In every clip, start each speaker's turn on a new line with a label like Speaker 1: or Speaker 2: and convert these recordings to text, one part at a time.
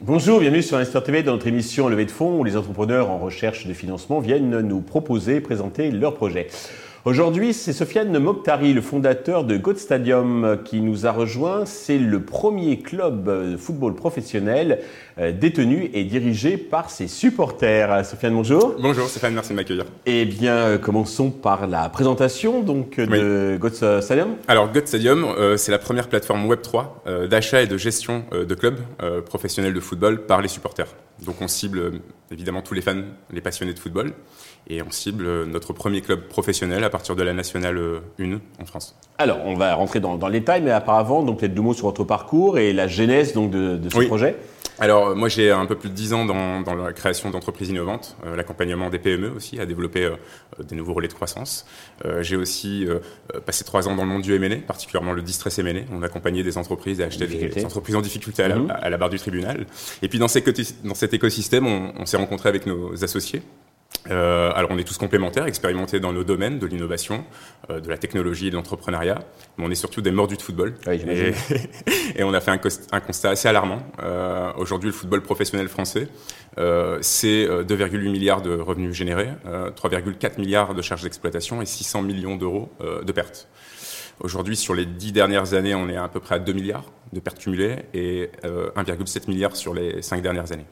Speaker 1: Bonjour, bienvenue sur Investor TV dans notre émission Levée de fonds où les entrepreneurs en recherche de financement viennent nous proposer, présenter leurs projets. Aujourd'hui, c'est Sofiane Mokhtari, le fondateur de God Stadium, qui nous a rejoint. C'est le premier club de football professionnel euh, détenu et dirigé par ses supporters. Sofiane, bonjour.
Speaker 2: Bonjour Stéphane, merci de m'accueillir.
Speaker 1: Eh bien, euh, commençons par la présentation donc, de God Stadium.
Speaker 2: Alors, God Stadium, euh, c'est la première plateforme Web3 d'achat et de gestion de clubs professionnels de football par les supporters. Donc, on cible évidemment tous les fans, les passionnés de football et on cible notre premier club professionnel à partir de la nationale 1 en France.
Speaker 1: Alors, on va rentrer dans, dans le détail, mais auparavant, donc peut-être deux mots sur votre parcours et la genèse donc, de, de ce projet.
Speaker 2: Alors, moi, j'ai un peu plus de 10 ans dans, dans la création d'entreprises innovantes, euh, l'accompagnement des PME aussi, à développer euh, des nouveaux relais de croissance. Euh, j'ai aussi passé trois ans dans le monde du M&A, particulièrement le distress M&A. On accompagnait des entreprises à acheter des entreprises en difficulté à la, mhm. à la, barre du tribunal. Et puis, dans, ces, dans cet écosystème, on, on s'est rencontré avec nos associés euh, alors on est tous complémentaires, expérimentés dans nos domaines de l'innovation, euh, de la technologie et de l'entrepreneuriat, mais on est surtout des mordus de football. et, et, on a fait un, un constat assez alarmant. Euh, Aujourd'hui, le football professionnel français, euh, c'est 2,8 euh, milliards de revenus générés, 3,4 euh, milliards de charges d'exploitation et 600 millions d'euros de pertes. Aujourd'hui, sur les dix dernières années, on est à peu près à 2 milliards de pertes cumulées et 1,7 milliard sur les cinq dernières années.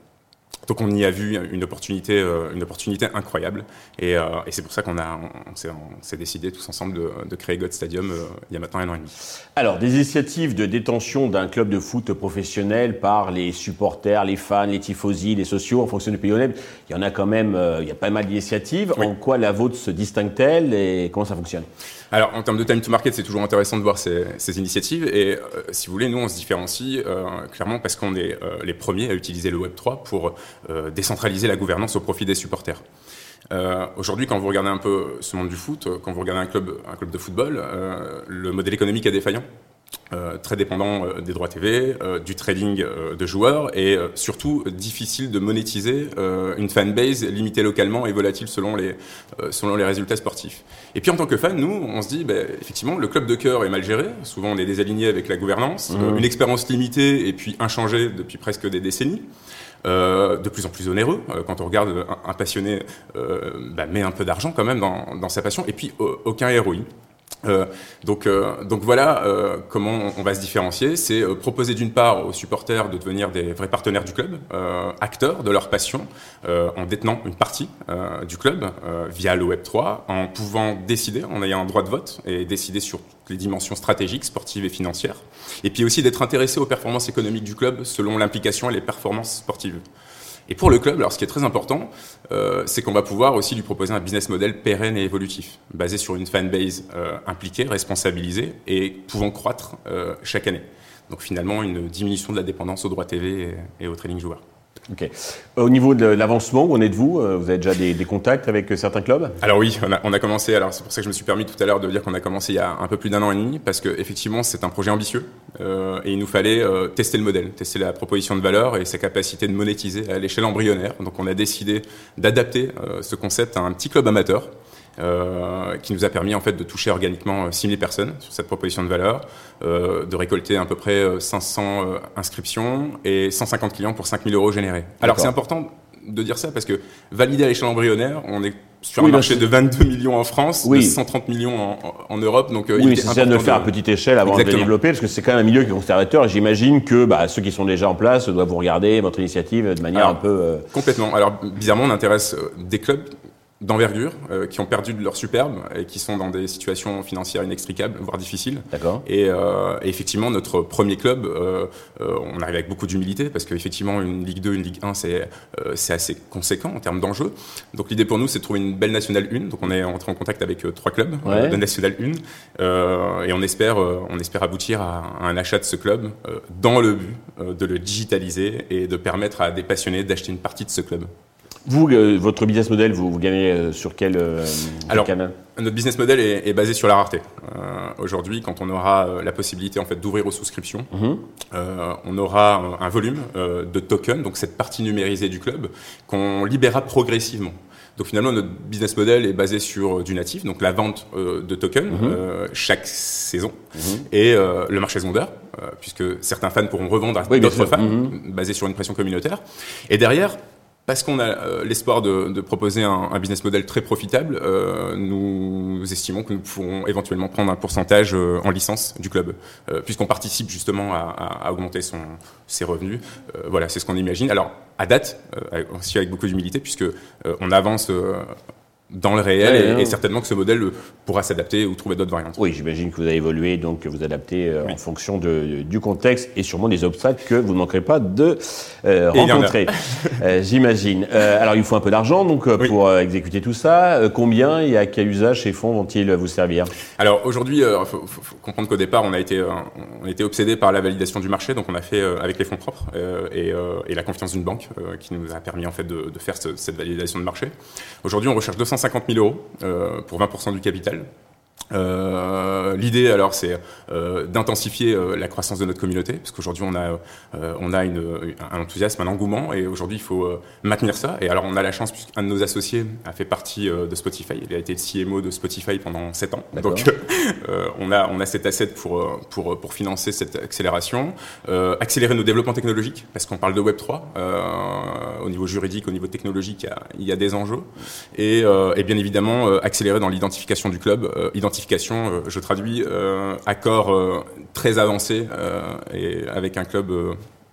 Speaker 2: Donc on y a vu une opportunité, euh, une opportunité incroyable. Et, euh, et c'est pour ça qu'on a, on, s'est décidé tous ensemble de, de créer God Stadium euh, il y a maintenant un an et demi.
Speaker 1: Alors, des initiatives de détention d'un club de foot professionnel par les supporters, les fans, les tifosi, les sociaux en fonction du pays il y en a quand même, il y a pas mal d'initiatives. En quoi la vôtre se distingue-t-elle et comment ça fonctionne?
Speaker 2: Alors, en termes de time to market, c'est toujours intéressant de voir ces, initiatives. Et si vous voulez, nous, on se différencie clairement parce qu'on est les premiers à utiliser le Web3 pour euh, décentraliser la gouvernance au profit des supporters. Euh, Aujourd'hui, quand vous regardez un peu ce monde du foot, quand vous regardez un club, un club de football, euh, le modèle économique est défaillant. Euh, très dépendant euh, des droits TV, euh, du trading de joueurs et surtout difficile de monétiser une fanbase limitée localement et volatile selon les, selon les résultats sportifs. Et puis en tant que fan, nous, on se dit, bah, effectivement, le club de cœur est mal géré, souvent on est désaligné avec la gouvernance, mmh. une expérience limitée et puis inchangée depuis presque des décennies. Euh, de plus en plus onéreux. Euh, quand on regarde un, passionné euh, bah, met un peu d'argent quand même dans, dans, sa passion, et puis aucun ROI. Euh, donc, euh, donc voilà euh, comment on va se différencier. C'est proposer d'une part aux supporters de devenir des vrais partenaires du club, acteurs de leur passion, en détenant une partie du club via le Web 3, en pouvant décider, en ayant un droit de vote et décider sur les dimensions stratégiques, sportives et financières. Et puis aussi d'être intéressé aux performances économiques du club selon l'implication et les performances sportives. Et pour le club, alors ce qui est très important, euh, c'est qu'on va pouvoir aussi lui proposer un business model pérenne et évolutif, basé sur une fanbase euh, impliquée, responsabilisée et pouvant croître euh, chaque année. Donc finalement, une diminution de la dépendance aux droits TV et, et au trading joueur.
Speaker 1: Ok. Au niveau de l'avancement, où en êtes-vous euh, Vous avez déjà des, contacts avec euh, certains clubs?
Speaker 2: Alors oui, on a, commencé. Alors c'est pour ça que je me suis permis tout à l'heure de dire qu'on a commencé il y a un peu plus d'un an et demi, parce que effectivement c'est un projet ambitieux euh, et il nous fallait tester le modèle, tester la proposition de valeur et sa capacité de monétiser à l'échelle embryonnaire. Donc on a décidé d'adapter ce concept à un petit club amateur euh, qui nous a permis en fait de toucher organiquement 6000 euh, personnes sur cette proposition de valeur, euh, de récolter à peu près 500 inscriptions et 150 clients pour 5000 euros générés. Alors c'est important de dire ça parce que validé à l'échelle embryonnaire, on est sur un marché de 22 millions en France, de 130 millions en, Europe. Donc,
Speaker 1: oui, c'est ça de le faire à petite échelle avant de développer, parce que c'est quand même un milieu qui est conservateur. J'imagine que bah, ceux qui sont déjà en place doivent vous regarder votre initiative de manière un peu.
Speaker 2: Complètement. Alors, bizarrement, on intéresse des clubs d'envergure, euh, qui ont perdu de leur superbe et qui sont dans des situations financières inextricables, voire difficiles.
Speaker 1: D'accord.
Speaker 2: Et, euh, et, effectivement, notre premier club, euh, euh on arrive avec beaucoup d'humilité parce qu'effectivement, une Ligue 2, une Ligue 1, c'est euh, c'est assez conséquent en termes d'enjeux. Donc l'idée pour nous, c'est de trouver une belle Nationale 1. Donc on est entré en contact avec trois clubs de Nationale 1 et on espère, on espère aboutir à, à, un achat de ce club dans le but de le digitaliser et de permettre à des passionnés d'acheter une partie de ce club.
Speaker 1: Vous, euh, votre business model, vous, vous gagnez euh, sur quel euh,
Speaker 2: Alors, notre business model est, est, basé sur la rareté. Aujourd'hui, quand on aura la possibilité en fait d'ouvrir aux souscriptions, mhm. on aura un volume de tokens, donc cette partie numérisée du club, qu'on libérera progressivement. Donc finalement, notre business model est basé sur du natif, donc la vente de tokens mhm. chaque saison, mhm. et le marché secondaire, puisque certains fans pourront revendre à d'autres fans, basé sur une pression communautaire. Et derrière, parce qu'on a euh, l'espoir de, proposer un, business model très profitable, euh, nous estimons que nous pourrons éventuellement prendre un pourcentage euh, en licence du club, puisqu'on participe justement à, augmenter ses revenus. voilà, c'est ce qu'on imagine. Alors, à date, aussi avec beaucoup d'humilité, puisque on avance dans le réel et, certainement que ce modèle pourra s'adapter ou trouver d'autres variantes.
Speaker 1: Oui, j'imagine que vous avez évolué, donc vous adaptez euh, en fonction de, du contexte et sûrement des obstacles que vous ne manquerez pas de euh, rencontrer. Euh, j'imagine. alors il faut un peu d'argent donc pour exécuter tout ça. combien et à quel usage ces fonds vont-ils vous servir?
Speaker 2: Alors aujourd'hui, il faut, comprendre qu'au départ, on a été on était obsédé par la validation du marché, donc on a fait avec les fonds propres et, et, la confiance d'une banque qui nous a permis en fait de, de faire cette validation de marché. Aujourd'hui, on recherche 200 150 000 euros euh, pour 20% du capital. Euh, L'idée, alors, c'est euh, d'intensifier euh, la croissance de notre communauté, parce qu'aujourd'hui, on a, euh, on a une, un enthousiasme, un engouement, et aujourd'hui, il faut euh, maintenir ça. Et alors, on a la chance, puisqu'un de nos associés a fait partie de Spotify. Il a été le CMO de Spotify pendant 7 ans. Donc, on, a, on a cet asset pour, pour, pour financer cette accélération. accélérer nos développements technologiques, parce qu'on parle de Web3. au niveau juridique, au niveau technologique, il y a, il y a des enjeux. Et, et, bien évidemment, accélérer dans l'identification du club. identification euh, je traduis, euh, accord euh, très avancé et avec un club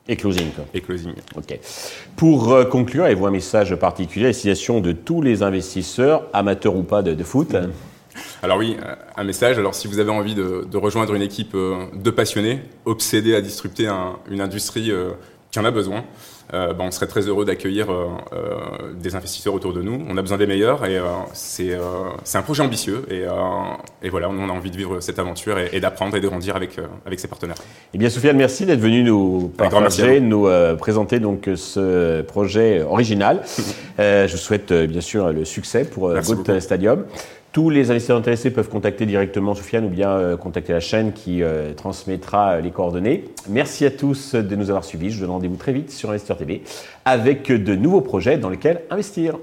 Speaker 1: et closing.
Speaker 2: Et closing.
Speaker 1: Ok. Pour conclure, avez-vous un message particulier à destination de tous les investisseurs, amateurs ou pas, de, foot
Speaker 2: Alors oui, un message. Alors si vous avez envie de, rejoindre une équipe de passionnés, obsédés à disrupter une industrie qui en a besoin, euh, ben, on serait très heureux d'accueillir euh, euh, des investisseurs autour de nous. On a besoin des meilleurs et c'est un projet ambitieux et, et, voilà, on a envie de vivre cette aventure et, d'apprendre et de grandir avec, avec ses partenaires.
Speaker 1: Eh bien, Sofiane, merci d'être venu nous partager, nous présenter donc ce projet original. je vous souhaite bien sûr le succès pour Goat Stadium. Tous les investisseurs intéressés peuvent contacter directement Soufiane ou bien euh, contacter la chaîne qui euh, transmettra euh, les coordonnées. Merci à tous de nous avoir suivis. Je vous donne rendez-vous très vite sur Investeur TV avec de nouveaux projets dans lesquels investir.